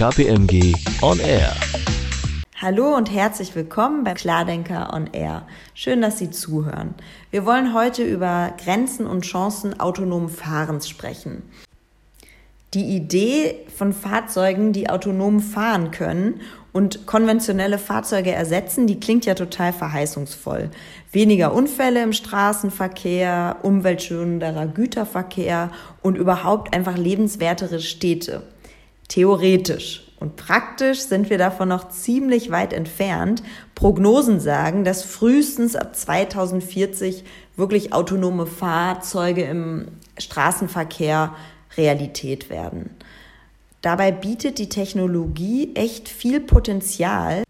KPMG On Air. Hallo und herzlich willkommen bei Klardenker on Air. Schön, dass Sie zuhören. Wir wollen heute über Grenzen und Chancen autonomen Fahrens sprechen. Die Idee von Fahrzeugen, die autonom fahren können und konventionelle Fahrzeuge ersetzen, die klingt ja total verheißungsvoll. Weniger Unfälle im Straßenverkehr, umweltschonenderer Güterverkehr und überhaupt einfach lebenswertere Städte. Theoretisch. Und praktisch sind wir davon noch ziemlich weit entfernt. Prognosen sagen, dass frühestens ab 2040 wirklich autonome Fahrzeuge im Straßenverkehr Realität werden. Dabei bietet die Technologie echt viel Potenzial.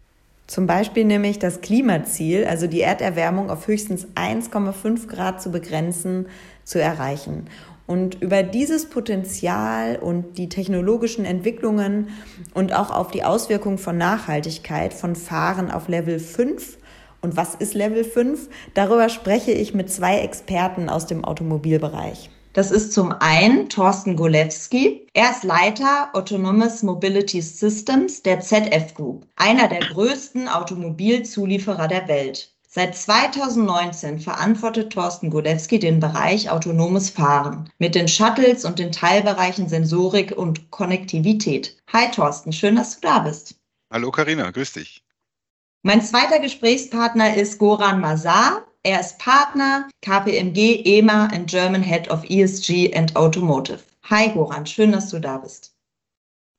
Zum Beispiel nämlich das Klimaziel, also die Erderwärmung auf höchstens 1,5 Grad zu begrenzen, zu erreichen. Und über dieses Potenzial und die technologischen Entwicklungen und auch auf die Auswirkungen von Nachhaltigkeit von Fahren auf Level 5 und was ist Level 5? Darüber spreche ich mit zwei Experten aus dem Automobilbereich. Das ist zum einen Thorsten Golewski. Er ist Leiter Autonomous Mobility Systems der ZF Group, einer der größten Automobilzulieferer der Welt. Seit 2019 verantwortet Thorsten Golewski den Bereich autonomes Fahren mit den Shuttles und den Teilbereichen Sensorik und Konnektivität. Hi Thorsten, schön, dass du da bist. Hallo Karina, grüß dich. Mein zweiter Gesprächspartner ist Goran Mazar. Er ist Partner KPMG EMA and German Head of ESG and Automotive. Hi Goran, schön, dass du da bist.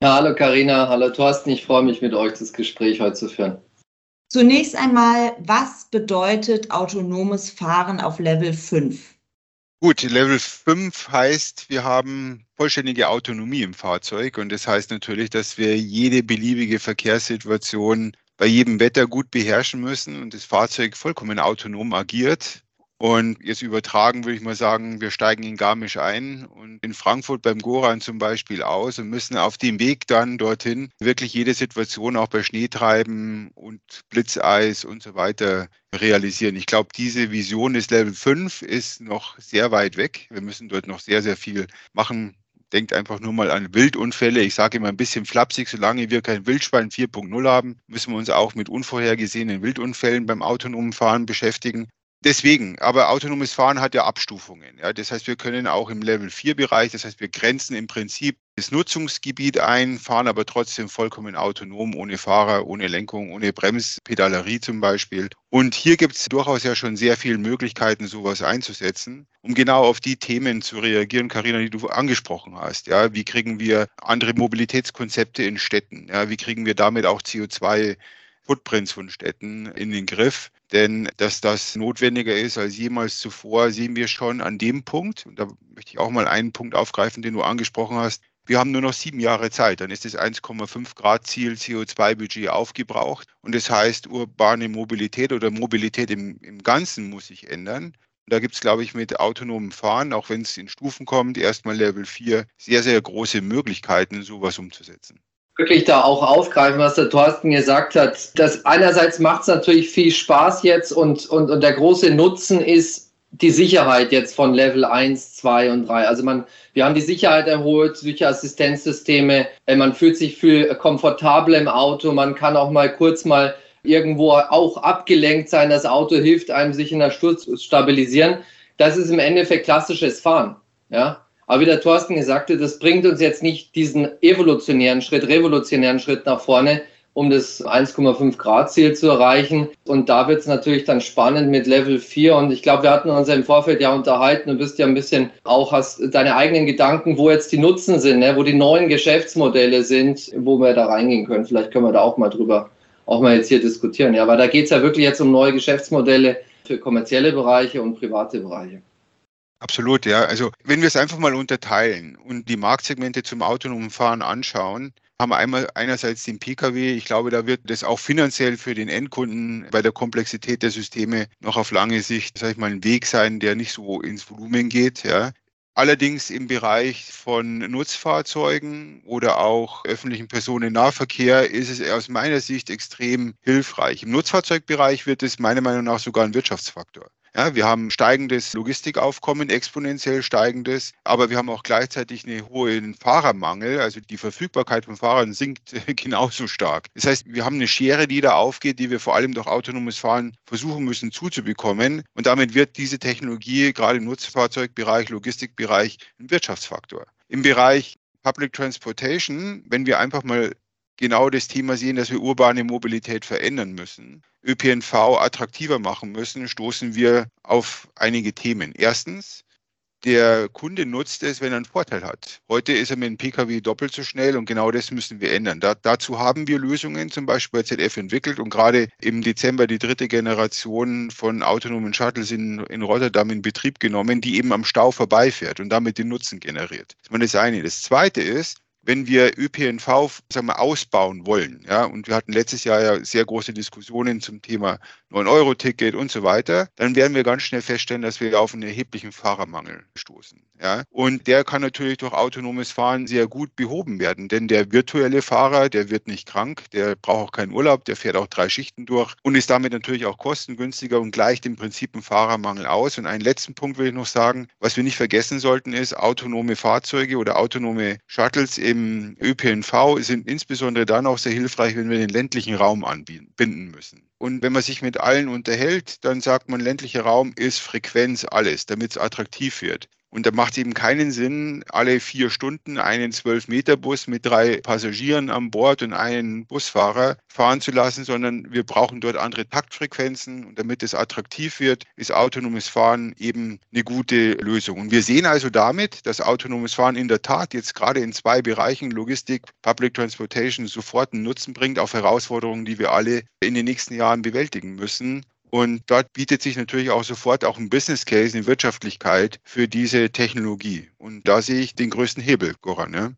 Ja, hallo Karina, hallo Thorsten, ich freue mich mit euch das Gespräch heute zu führen. Zunächst einmal, was bedeutet autonomes Fahren auf Level 5? Gut, Level 5 heißt, wir haben vollständige Autonomie im Fahrzeug und das heißt natürlich, dass wir jede beliebige Verkehrssituation bei jedem Wetter gut beherrschen müssen und das Fahrzeug vollkommen autonom agiert. Und jetzt übertragen würde ich mal sagen, wir steigen in Garmisch ein und in Frankfurt beim Goran zum Beispiel aus und müssen auf dem Weg dann dorthin wirklich jede Situation auch bei Schneetreiben und Blitzeis und so weiter realisieren. Ich glaube, diese Vision des Level 5 ist noch sehr weit weg. Wir müssen dort noch sehr, sehr viel machen, denkt einfach nur mal an Wildunfälle. Ich sage immer ein bisschen flapsig, solange wir kein Wildschwein 4.0 haben, müssen wir uns auch mit unvorhergesehenen Wildunfällen beim autonomen Fahren beschäftigen. Deswegen, aber autonomes Fahren hat ja Abstufungen. Ja. Das heißt, wir können auch im Level 4 Bereich, das heißt, wir grenzen im Prinzip das Nutzungsgebiet ein, fahren aber trotzdem vollkommen autonom, ohne Fahrer, ohne Lenkung, ohne Bremspedalerie zum Beispiel. Und hier gibt es durchaus ja schon sehr viele Möglichkeiten, sowas einzusetzen, um genau auf die Themen zu reagieren, Karina, die du angesprochen hast. Ja, wie kriegen wir andere Mobilitätskonzepte in Städten? Ja, wie kriegen wir damit auch CO2 Footprints von Städten in den Griff. Denn dass das notwendiger ist als jemals zuvor, sehen wir schon an dem Punkt. Und da möchte ich auch mal einen Punkt aufgreifen, den du angesprochen hast. Wir haben nur noch sieben Jahre Zeit, dann ist das 1,5 Grad Ziel CO2-Budget aufgebraucht. Und das heißt, urbane Mobilität oder Mobilität im, im Ganzen muss sich ändern. Und da gibt es, glaube ich, mit autonomem Fahren, auch wenn es in Stufen kommt, erstmal Level 4, sehr, sehr große Möglichkeiten, sowas umzusetzen wirklich da auch aufgreifen, was der Thorsten gesagt hat. Das einerseits macht es natürlich viel Spaß jetzt und, und, und der große Nutzen ist die Sicherheit jetzt von Level 1, 2 und 3. Also man, wir haben die Sicherheit erholt durch Assistenzsysteme. Äh, man fühlt sich viel komfortabler im Auto. Man kann auch mal kurz mal irgendwo auch abgelenkt sein. Das Auto hilft einem, sich in der Sturz zu stabilisieren. Das ist im Endeffekt klassisches Fahren. Ja, aber wie der Thorsten gesagt hat, das bringt uns jetzt nicht diesen evolutionären Schritt, revolutionären Schritt nach vorne, um das 1,5 Grad Ziel zu erreichen. Und da wird es natürlich dann spannend mit Level 4. Und ich glaube, wir hatten uns im Vorfeld ja unterhalten. Du bist ja ein bisschen auch, hast deine eigenen Gedanken, wo jetzt die Nutzen sind, ne? wo die neuen Geschäftsmodelle sind, wo wir da reingehen können. Vielleicht können wir da auch mal drüber, auch mal jetzt hier diskutieren. Ja, weil da geht es ja wirklich jetzt um neue Geschäftsmodelle für kommerzielle Bereiche und private Bereiche. Absolut, ja. Also wenn wir es einfach mal unterteilen und die Marktsegmente zum autonomen Fahren anschauen, haben wir einmal einerseits den Pkw. Ich glaube, da wird das auch finanziell für den Endkunden bei der Komplexität der Systeme noch auf lange Sicht, sage ich mal, ein Weg sein, der nicht so ins Volumen geht. Ja. Allerdings im Bereich von Nutzfahrzeugen oder auch öffentlichen Personennahverkehr ist es aus meiner Sicht extrem hilfreich. Im Nutzfahrzeugbereich wird es meiner Meinung nach sogar ein Wirtschaftsfaktor. Ja, wir haben steigendes Logistikaufkommen, exponentiell steigendes, aber wir haben auch gleichzeitig einen hohen Fahrermangel. Also die Verfügbarkeit von Fahrern sinkt genauso stark. Das heißt, wir haben eine Schere, die da aufgeht, die wir vor allem durch autonomes Fahren versuchen müssen zuzubekommen. Und damit wird diese Technologie gerade im Nutzfahrzeugbereich, Logistikbereich ein Wirtschaftsfaktor. Im Bereich Public Transportation, wenn wir einfach mal genau das Thema sehen, dass wir urbane Mobilität verändern müssen, ÖPNV attraktiver machen müssen, stoßen wir auf einige Themen. Erstens, der Kunde nutzt es, wenn er einen Vorteil hat. Heute ist er mit dem Pkw doppelt so schnell und genau das müssen wir ändern. Da, dazu haben wir Lösungen zum Beispiel bei ZF entwickelt und gerade im Dezember die dritte Generation von autonomen Shuttles in, in Rotterdam in Betrieb genommen, die eben am Stau vorbeifährt und damit den Nutzen generiert. Das ist das eine. Das zweite ist, wenn wir ÖPNV sagen wir, ausbauen wollen, ja, und wir hatten letztes Jahr ja sehr große Diskussionen zum Thema 9-Euro-Ticket und so weiter, dann werden wir ganz schnell feststellen, dass wir auf einen erheblichen Fahrermangel stoßen. Ja. Und der kann natürlich durch autonomes Fahren sehr gut behoben werden, denn der virtuelle Fahrer, der wird nicht krank, der braucht auch keinen Urlaub, der fährt auch drei Schichten durch und ist damit natürlich auch kostengünstiger und gleicht im Prinzip einen Fahrermangel aus. Und einen letzten Punkt will ich noch sagen, was wir nicht vergessen sollten, ist autonome Fahrzeuge oder autonome Shuttles im ÖPNV sind insbesondere dann auch sehr hilfreich, wenn wir den ländlichen Raum anbinden müssen. Und wenn man sich mit allen unterhält, dann sagt man, ländlicher Raum ist Frequenz alles, damit es attraktiv wird. Und da macht es eben keinen Sinn, alle vier Stunden einen 12-Meter-Bus mit drei Passagieren an Bord und einen Busfahrer fahren zu lassen, sondern wir brauchen dort andere Taktfrequenzen. Und damit es attraktiv wird, ist autonomes Fahren eben eine gute Lösung. Und wir sehen also damit, dass autonomes Fahren in der Tat jetzt gerade in zwei Bereichen, Logistik, Public Transportation, sofort einen Nutzen bringt auf Herausforderungen, die wir alle in den nächsten Jahren bewältigen müssen. Und dort bietet sich natürlich auch sofort auch ein Business Case, eine Wirtschaftlichkeit für diese Technologie. Und da sehe ich den größten Hebel, Goran. Ja?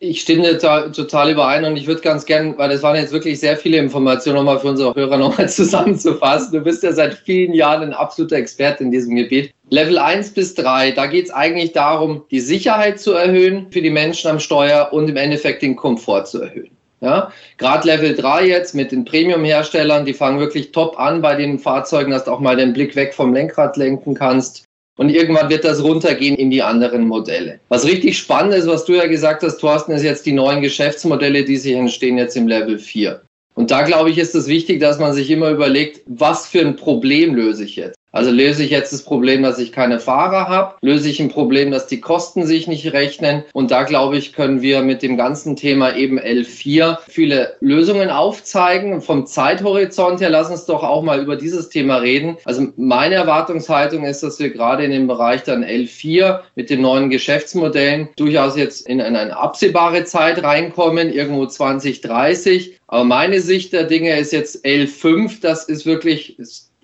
Ich stimme total, total überein und ich würde ganz gern, weil das waren jetzt wirklich sehr viele Informationen, nochmal für unsere Hörer nochmal zusammenzufassen. Du bist ja seit vielen Jahren ein absoluter Experte in diesem Gebiet. Level 1 bis 3, da geht es eigentlich darum, die Sicherheit zu erhöhen für die Menschen am Steuer und im Endeffekt den Komfort zu erhöhen. Ja, gerade Level 3 jetzt mit den Premium-Herstellern, die fangen wirklich top an bei den Fahrzeugen, dass du auch mal den Blick weg vom Lenkrad lenken kannst. Und irgendwann wird das runtergehen in die anderen Modelle. Was richtig spannend ist, was du ja gesagt hast, Thorsten, ist jetzt die neuen Geschäftsmodelle, die sich entstehen jetzt im Level 4. Und da glaube ich, ist es wichtig, dass man sich immer überlegt, was für ein Problem löse ich jetzt? Also löse ich jetzt das Problem, dass ich keine Fahrer habe, löse ich ein Problem, dass die Kosten sich nicht rechnen. Und da glaube ich, können wir mit dem ganzen Thema eben L4 viele Lösungen aufzeigen. Vom Zeithorizont her, lass uns doch auch mal über dieses Thema reden. Also meine Erwartungshaltung ist, dass wir gerade in dem Bereich dann L4 mit den neuen Geschäftsmodellen durchaus jetzt in eine absehbare Zeit reinkommen, irgendwo 2030. Aber meine Sicht der Dinge ist jetzt L5, das ist wirklich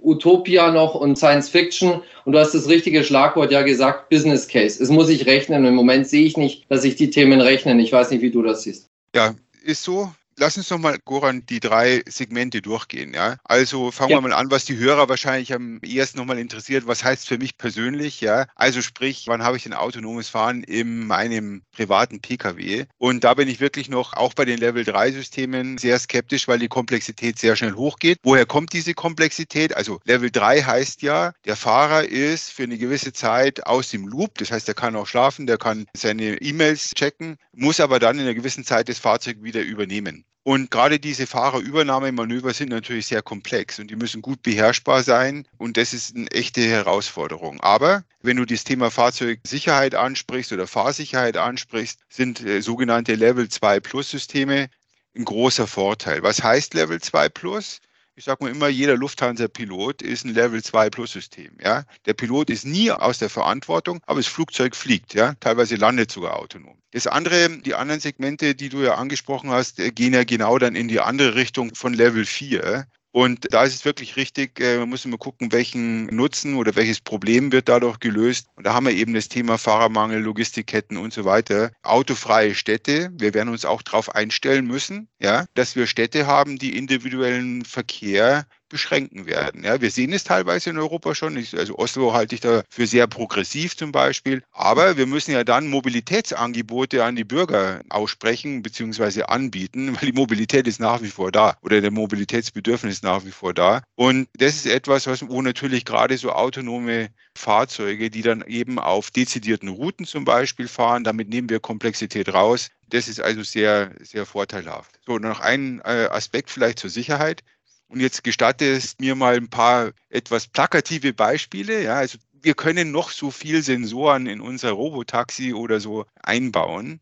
Utopia noch und Science Fiction. Und du hast das richtige Schlagwort ja gesagt, Business Case. Es muss sich rechnen. Im Moment sehe ich nicht, dass sich die Themen rechnen. Ich weiß nicht, wie du das siehst. Ja, ist so. Lass uns doch mal, Goran, die drei Segmente durchgehen. Ja? Also fangen ja. wir mal an, was die Hörer wahrscheinlich am ehesten nochmal interessiert. Was heißt für mich persönlich? Ja? Also sprich, wann habe ich ein autonomes Fahren in meinem privaten Pkw? Und da bin ich wirklich noch auch bei den Level 3 Systemen sehr skeptisch, weil die Komplexität sehr schnell hochgeht. Woher kommt diese Komplexität? Also Level 3 heißt ja, der Fahrer ist für eine gewisse Zeit aus dem Loop. Das heißt, er kann auch schlafen, der kann seine E-Mails checken, muss aber dann in einer gewissen Zeit das Fahrzeug wieder übernehmen. Und gerade diese Fahrerübernahmemanöver sind natürlich sehr komplex und die müssen gut beherrschbar sein. Und das ist eine echte Herausforderung. Aber wenn du das Thema Fahrzeugsicherheit ansprichst oder Fahrsicherheit ansprichst, sind äh, sogenannte Level 2 Plus Systeme ein großer Vorteil. Was heißt Level 2 Plus? Ich sage mal immer, jeder Lufthansa-Pilot ist ein Level 2 Plus-System. Ja? Der Pilot ist nie aus der Verantwortung, aber das Flugzeug fliegt, ja? teilweise landet sogar autonom. Das andere, die anderen Segmente, die du ja angesprochen hast, äh, gehen ja genau dann in die andere Richtung von Level 4. Und da ist es wirklich richtig, äh, man muss immer gucken, welchen Nutzen oder welches Problem wird dadurch gelöst. Und da haben wir eben das Thema Fahrermangel, Logistikketten und so weiter. Autofreie Städte. Wir werden uns auch darauf einstellen müssen, ja, dass wir Städte haben, die individuellen Verkehr beschränken werden. Ja, wir sehen es teilweise in Europa schon. Also Oslo halte ich da für sehr progressiv zum Beispiel. Aber wir müssen ja dann Mobilitätsangebote an die Bürger aussprechen bzw. anbieten, weil die Mobilität ist nach wie vor da oder der Mobilitätsbedürfnis ist nach wie vor da. Und das ist etwas, was, wo natürlich gerade so autonome Fahrzeuge, die dann eben auf dezidierten Routen zum Beispiel fahren, damit nehmen wir Komplexität raus. Das ist also sehr, sehr vorteilhaft. So, noch ein äh, Aspekt vielleicht zur Sicherheit. Und jetzt gestatte es mir mal ein paar etwas plakative Beispiele. Ja, also wir können noch so viel Sensoren in unser Robotaxi oder so einbauen.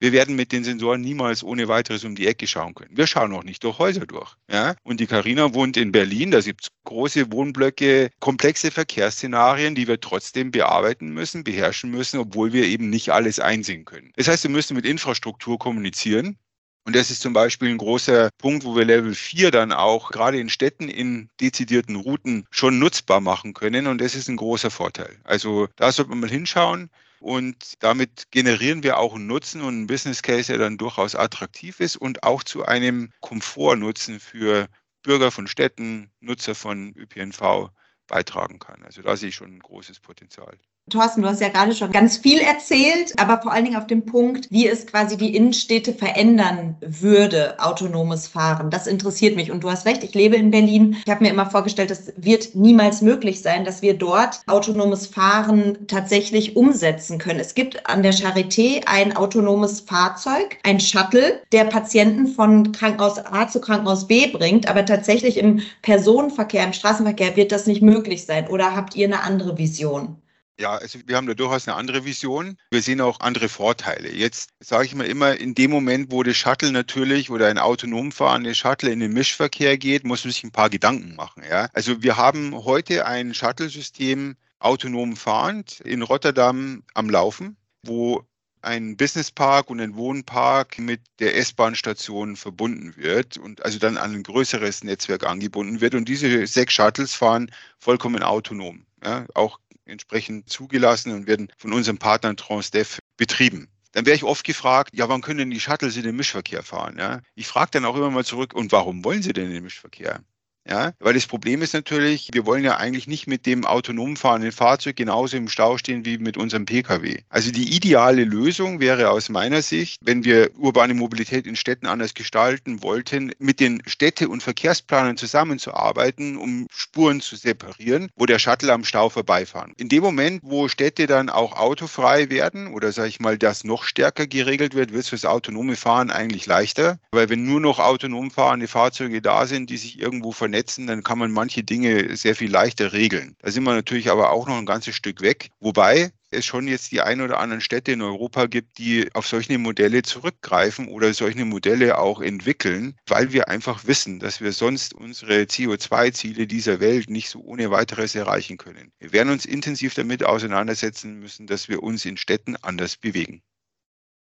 Wir werden mit den Sensoren niemals ohne weiteres um die Ecke schauen können. Wir schauen auch nicht durch Häuser durch. Ja? Und die Karina wohnt in Berlin, da gibt es große Wohnblöcke, komplexe Verkehrsszenarien, die wir trotzdem bearbeiten müssen, beherrschen müssen, obwohl wir eben nicht alles einsehen können. Das heißt, wir müssen mit Infrastruktur kommunizieren. Und das ist zum Beispiel ein großer Punkt, wo wir Level 4 dann auch gerade in Städten in dezidierten Routen schon nutzbar machen können. Und das ist ein großer Vorteil. Also da sollte man mal hinschauen. Und damit generieren wir auch einen Nutzen und einen Business Case, der dann durchaus attraktiv ist und auch zu einem Komfortnutzen für Bürger von Städten, Nutzer von ÖPNV beitragen kann. Also da sehe ich schon ein großes Potenzial. Thorsten, du hast ja gerade schon ganz viel erzählt, aber vor allen Dingen auf dem Punkt, wie es quasi die Innenstädte verändern würde, autonomes Fahren. Das interessiert mich. Und du hast recht, ich lebe in Berlin. Ich habe mir immer vorgestellt, es wird niemals möglich sein, dass wir dort autonomes Fahren tatsächlich umsetzen können. Es gibt an der Charité ein autonomes Fahrzeug, ein Shuttle, der Patienten von Krankenhaus A zu Krankenhaus B bringt, aber tatsächlich im Personenverkehr, im Straßenverkehr wird das nicht möglich sein. Oder habt ihr eine andere Vision? Ja, also wir haben da durchaus eine andere Vision. Wir sehen auch andere Vorteile. Jetzt sage ich mal immer, in dem Moment, wo das Shuttle natürlich oder ein autonom fahrendes Shuttle in den Mischverkehr geht, muss man sich ein paar Gedanken machen. Ja? Also wir haben heute ein Shuttle-System autonom fahrend in Rotterdam am Laufen, wo ein Businesspark und ein Wohnpark mit der S-Bahn-Station verbunden wird und also dann an ein größeres Netzwerk angebunden wird. Und diese sechs Shuttles fahren vollkommen autonom. Ja, auch entsprechend zugelassen und werden von unseren Partnern Transdev betrieben. Dann wäre ich oft gefragt, ja, wann können denn die Shuttles in den Mischverkehr fahren? Ja? Ich frage dann auch immer mal zurück, und warum wollen sie denn in den Mischverkehr? Ja, weil das Problem ist natürlich, wir wollen ja eigentlich nicht mit dem autonom fahrenden Fahrzeug genauso im Stau stehen wie mit unserem Pkw. Also die ideale Lösung wäre aus meiner Sicht, wenn wir urbane Mobilität in Städten anders gestalten wollten, mit den Städte- und Verkehrsplanern zusammenzuarbeiten, um Spuren zu separieren, wo der Shuttle am Stau vorbeifahren. In dem Moment, wo Städte dann auch autofrei werden oder sage ich mal, das noch stärker geregelt wird, wird es fürs autonome Fahren eigentlich leichter, weil wenn nur noch autonom fahrende Fahrzeuge da sind, die sich irgendwo vernetzen, vernetzen, dann kann man manche Dinge sehr viel leichter regeln. Da sind wir natürlich aber auch noch ein ganzes Stück weg. Wobei es schon jetzt die ein oder anderen Städte in Europa gibt, die auf solche Modelle zurückgreifen oder solche Modelle auch entwickeln, weil wir einfach wissen, dass wir sonst unsere CO2-Ziele dieser Welt nicht so ohne weiteres erreichen können. Wir werden uns intensiv damit auseinandersetzen müssen, dass wir uns in Städten anders bewegen.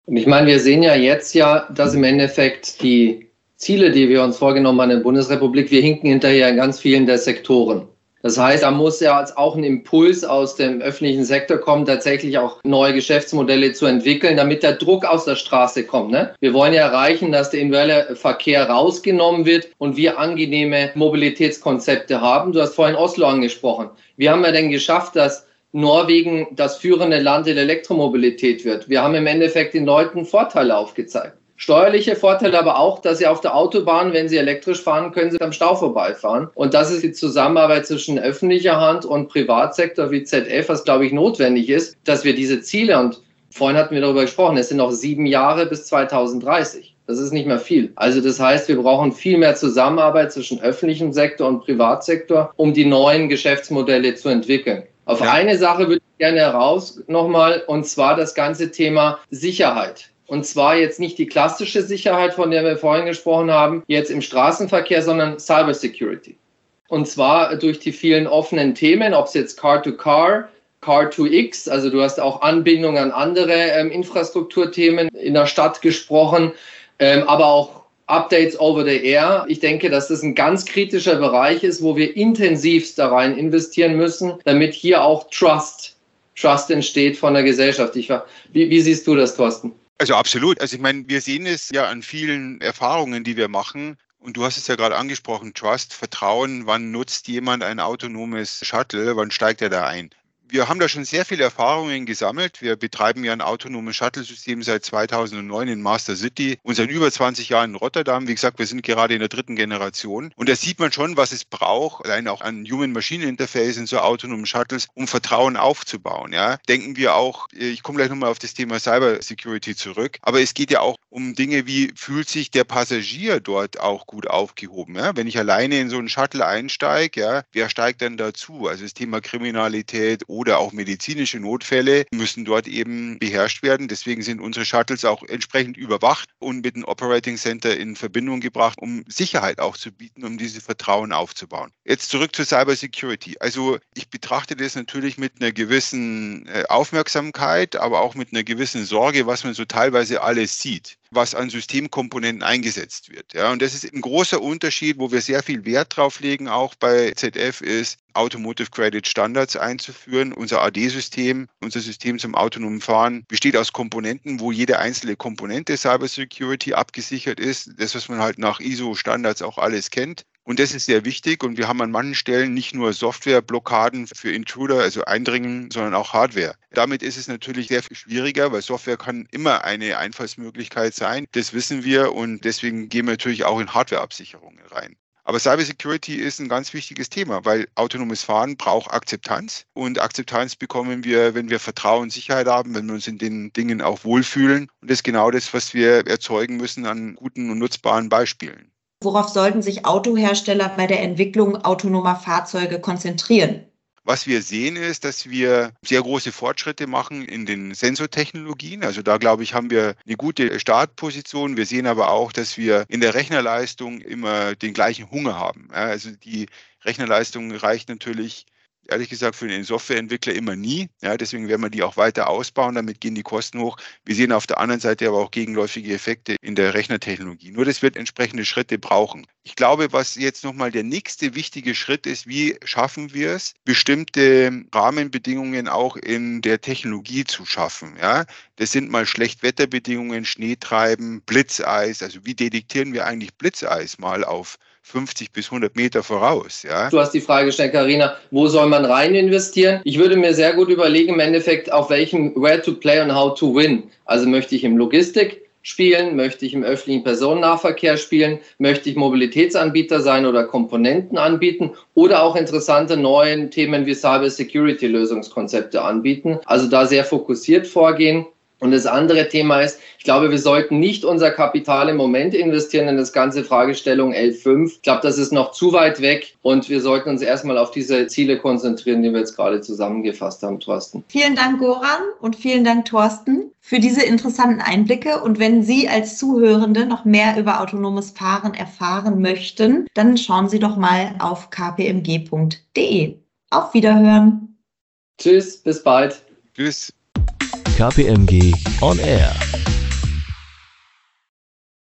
Ich meine, wir sehen ja jetzt ja, dass im Endeffekt die Ziele, die wir uns vorgenommen haben in der Bundesrepublik, wir hinken hinterher in ganz vielen der Sektoren. Das heißt, da muss ja auch ein Impuls aus dem öffentlichen Sektor kommen, tatsächlich auch neue Geschäftsmodelle zu entwickeln, damit der Druck aus der Straße kommt. Ne? Wir wollen ja erreichen, dass der individuelle Verkehr rausgenommen wird und wir angenehme Mobilitätskonzepte haben. Du hast vorhin Oslo angesprochen. Wie haben wir denn geschafft, dass Norwegen das führende Land in Elektromobilität wird? Wir haben im Endeffekt den Leuten Vorteile aufgezeigt. Steuerliche Vorteile aber auch, dass Sie auf der Autobahn, wenn Sie elektrisch fahren, können Sie am Stau vorbeifahren. Und das ist die Zusammenarbeit zwischen öffentlicher Hand und Privatsektor wie ZF, was glaube ich notwendig ist, dass wir diese Ziele und vorhin hatten wir darüber gesprochen, es sind noch sieben Jahre bis 2030. Das ist nicht mehr viel. Also das heißt, wir brauchen viel mehr Zusammenarbeit zwischen öffentlichem Sektor und Privatsektor, um die neuen Geschäftsmodelle zu entwickeln. Auf ja. eine Sache würde ich gerne heraus nochmal, und zwar das ganze Thema Sicherheit. Und zwar jetzt nicht die klassische Sicherheit, von der wir vorhin gesprochen haben, jetzt im Straßenverkehr, sondern Cybersecurity. Und zwar durch die vielen offenen Themen, ob es jetzt Car-to-Car, Car2X, also du hast auch Anbindung an andere ähm, Infrastrukturthemen in der Stadt gesprochen, ähm, aber auch Updates over the air. Ich denke, dass das ein ganz kritischer Bereich ist, wo wir intensivst da rein investieren müssen, damit hier auch Trust, Trust entsteht von der Gesellschaft. Ich, wie, wie siehst du das, Thorsten? Also absolut. Also ich meine, wir sehen es ja an vielen Erfahrungen, die wir machen. Und du hast es ja gerade angesprochen, Trust, Vertrauen, wann nutzt jemand ein autonomes Shuttle, wann steigt er da ein? Wir haben da schon sehr viele Erfahrungen gesammelt. Wir betreiben ja ein autonomes Shuttle-System seit 2009 in Master City und seit über 20 Jahren in Rotterdam. Wie gesagt, wir sind gerade in der dritten Generation. Und da sieht man schon, was es braucht, allein auch an Human-Machine-Interface in so autonomen Shuttles, um Vertrauen aufzubauen. Ja. Denken wir auch, ich komme gleich nochmal auf das Thema Cyber Security zurück, aber es geht ja auch um Dinge wie, fühlt sich der Passagier dort auch gut aufgehoben? Ja? Wenn ich alleine in so einen Shuttle einsteige, ja, wer steigt dann dazu? Also das Thema Kriminalität oder auch medizinische Notfälle müssen dort eben beherrscht werden. Deswegen sind unsere Shuttles auch entsprechend überwacht und mit dem Operating Center in Verbindung gebracht, um Sicherheit auch zu bieten, um diese Vertrauen aufzubauen. Jetzt zurück zur Cyber Security. Also ich betrachte das natürlich mit einer gewissen äh, Aufmerksamkeit, aber auch mit einer gewissen Sorge, was man so teilweise alles sieht was an Systemkomponenten eingesetzt wird. Ja, und das ist ein großer Unterschied, wo wir sehr viel Wert drauf legen, auch bei ZF, ist Automotive Credit Standards einzuführen. Unser AD-System, unser System zum autonomen Fahren besteht aus Komponenten, wo jede einzelne Komponente Cyber Security abgesichert ist. Das, was man halt nach ISO-Standards auch alles kennt. Und das ist sehr wichtig. Und wir haben an manchen Stellen nicht nur Softwareblockaden für Intruder, also Eindringen, sondern auch Hardware. Damit ist es natürlich sehr viel schwieriger, weil Software kann immer eine Einfallsmöglichkeit sein. Das wissen wir und deswegen gehen wir natürlich auch in Hardwareabsicherungen rein. Aber Cybersecurity ist ein ganz wichtiges Thema, weil autonomes Fahren braucht Akzeptanz. Und Akzeptanz bekommen wir, wenn wir Vertrauen und Sicherheit haben, wenn wir uns in den Dingen auch wohlfühlen. Und das ist genau das, was wir erzeugen müssen an guten und nutzbaren Beispielen. Worauf sollten sich Autohersteller bei der Entwicklung autonomer Fahrzeuge konzentrieren? Was wir sehen ist, dass wir sehr große Fortschritte machen in den Sensortechnologien. Also da glaube ich, haben wir eine gute Startposition. Wir sehen aber auch, dass wir in der Rechnerleistung immer den gleichen Hunger haben. Also die Rechnerleistung reicht natürlich ehrlich gesagt für den Softwareentwickler immer nie. Ja, deswegen werden wir die auch weiter ausbauen, damit gehen die Kosten hoch. Wir sehen auf der anderen Seite aber auch gegenläufige Effekte in der Rechnertechnologie. Nur das wird entsprechende Schritte brauchen. Ich glaube, was jetzt nochmal der nächste wichtige Schritt ist, wie schaffen wir es, bestimmte Rahmenbedingungen auch in der Technologie zu schaffen. Ja, das sind mal Schlechtwetterbedingungen, Schneetreiben, Blitzeis. Also wie detektieren wir eigentlich Blitzeis mal auf 50 bis 100 Meter voraus. Ja? Du hast die Frage gestellt, Karina, wo soll man rein investieren? Ich würde mir sehr gut überlegen, im Endeffekt, auf welchem Where to Play und How to Win. Also möchte ich im Logistik spielen? Möchte ich im öffentlichen Personennahverkehr spielen? Möchte ich Mobilitätsanbieter sein oder Komponenten anbieten? Oder auch interessante neue Themen wie Cyber Security Lösungskonzepte anbieten? Also da sehr fokussiert vorgehen. Und das andere Thema ist, ich glaube, wir sollten nicht unser Kapital im Moment investieren in das ganze Fragestellung L5. Ich glaube, das ist noch zu weit weg und wir sollten uns erstmal auf diese Ziele konzentrieren, die wir jetzt gerade zusammengefasst haben, Thorsten. Vielen Dank, Goran, und vielen Dank, Thorsten, für diese interessanten Einblicke. Und wenn Sie als Zuhörende noch mehr über autonomes Fahren erfahren möchten, dann schauen Sie doch mal auf kpmg.de. Auf Wiederhören. Tschüss, bis bald. Tschüss. KPMG On Air.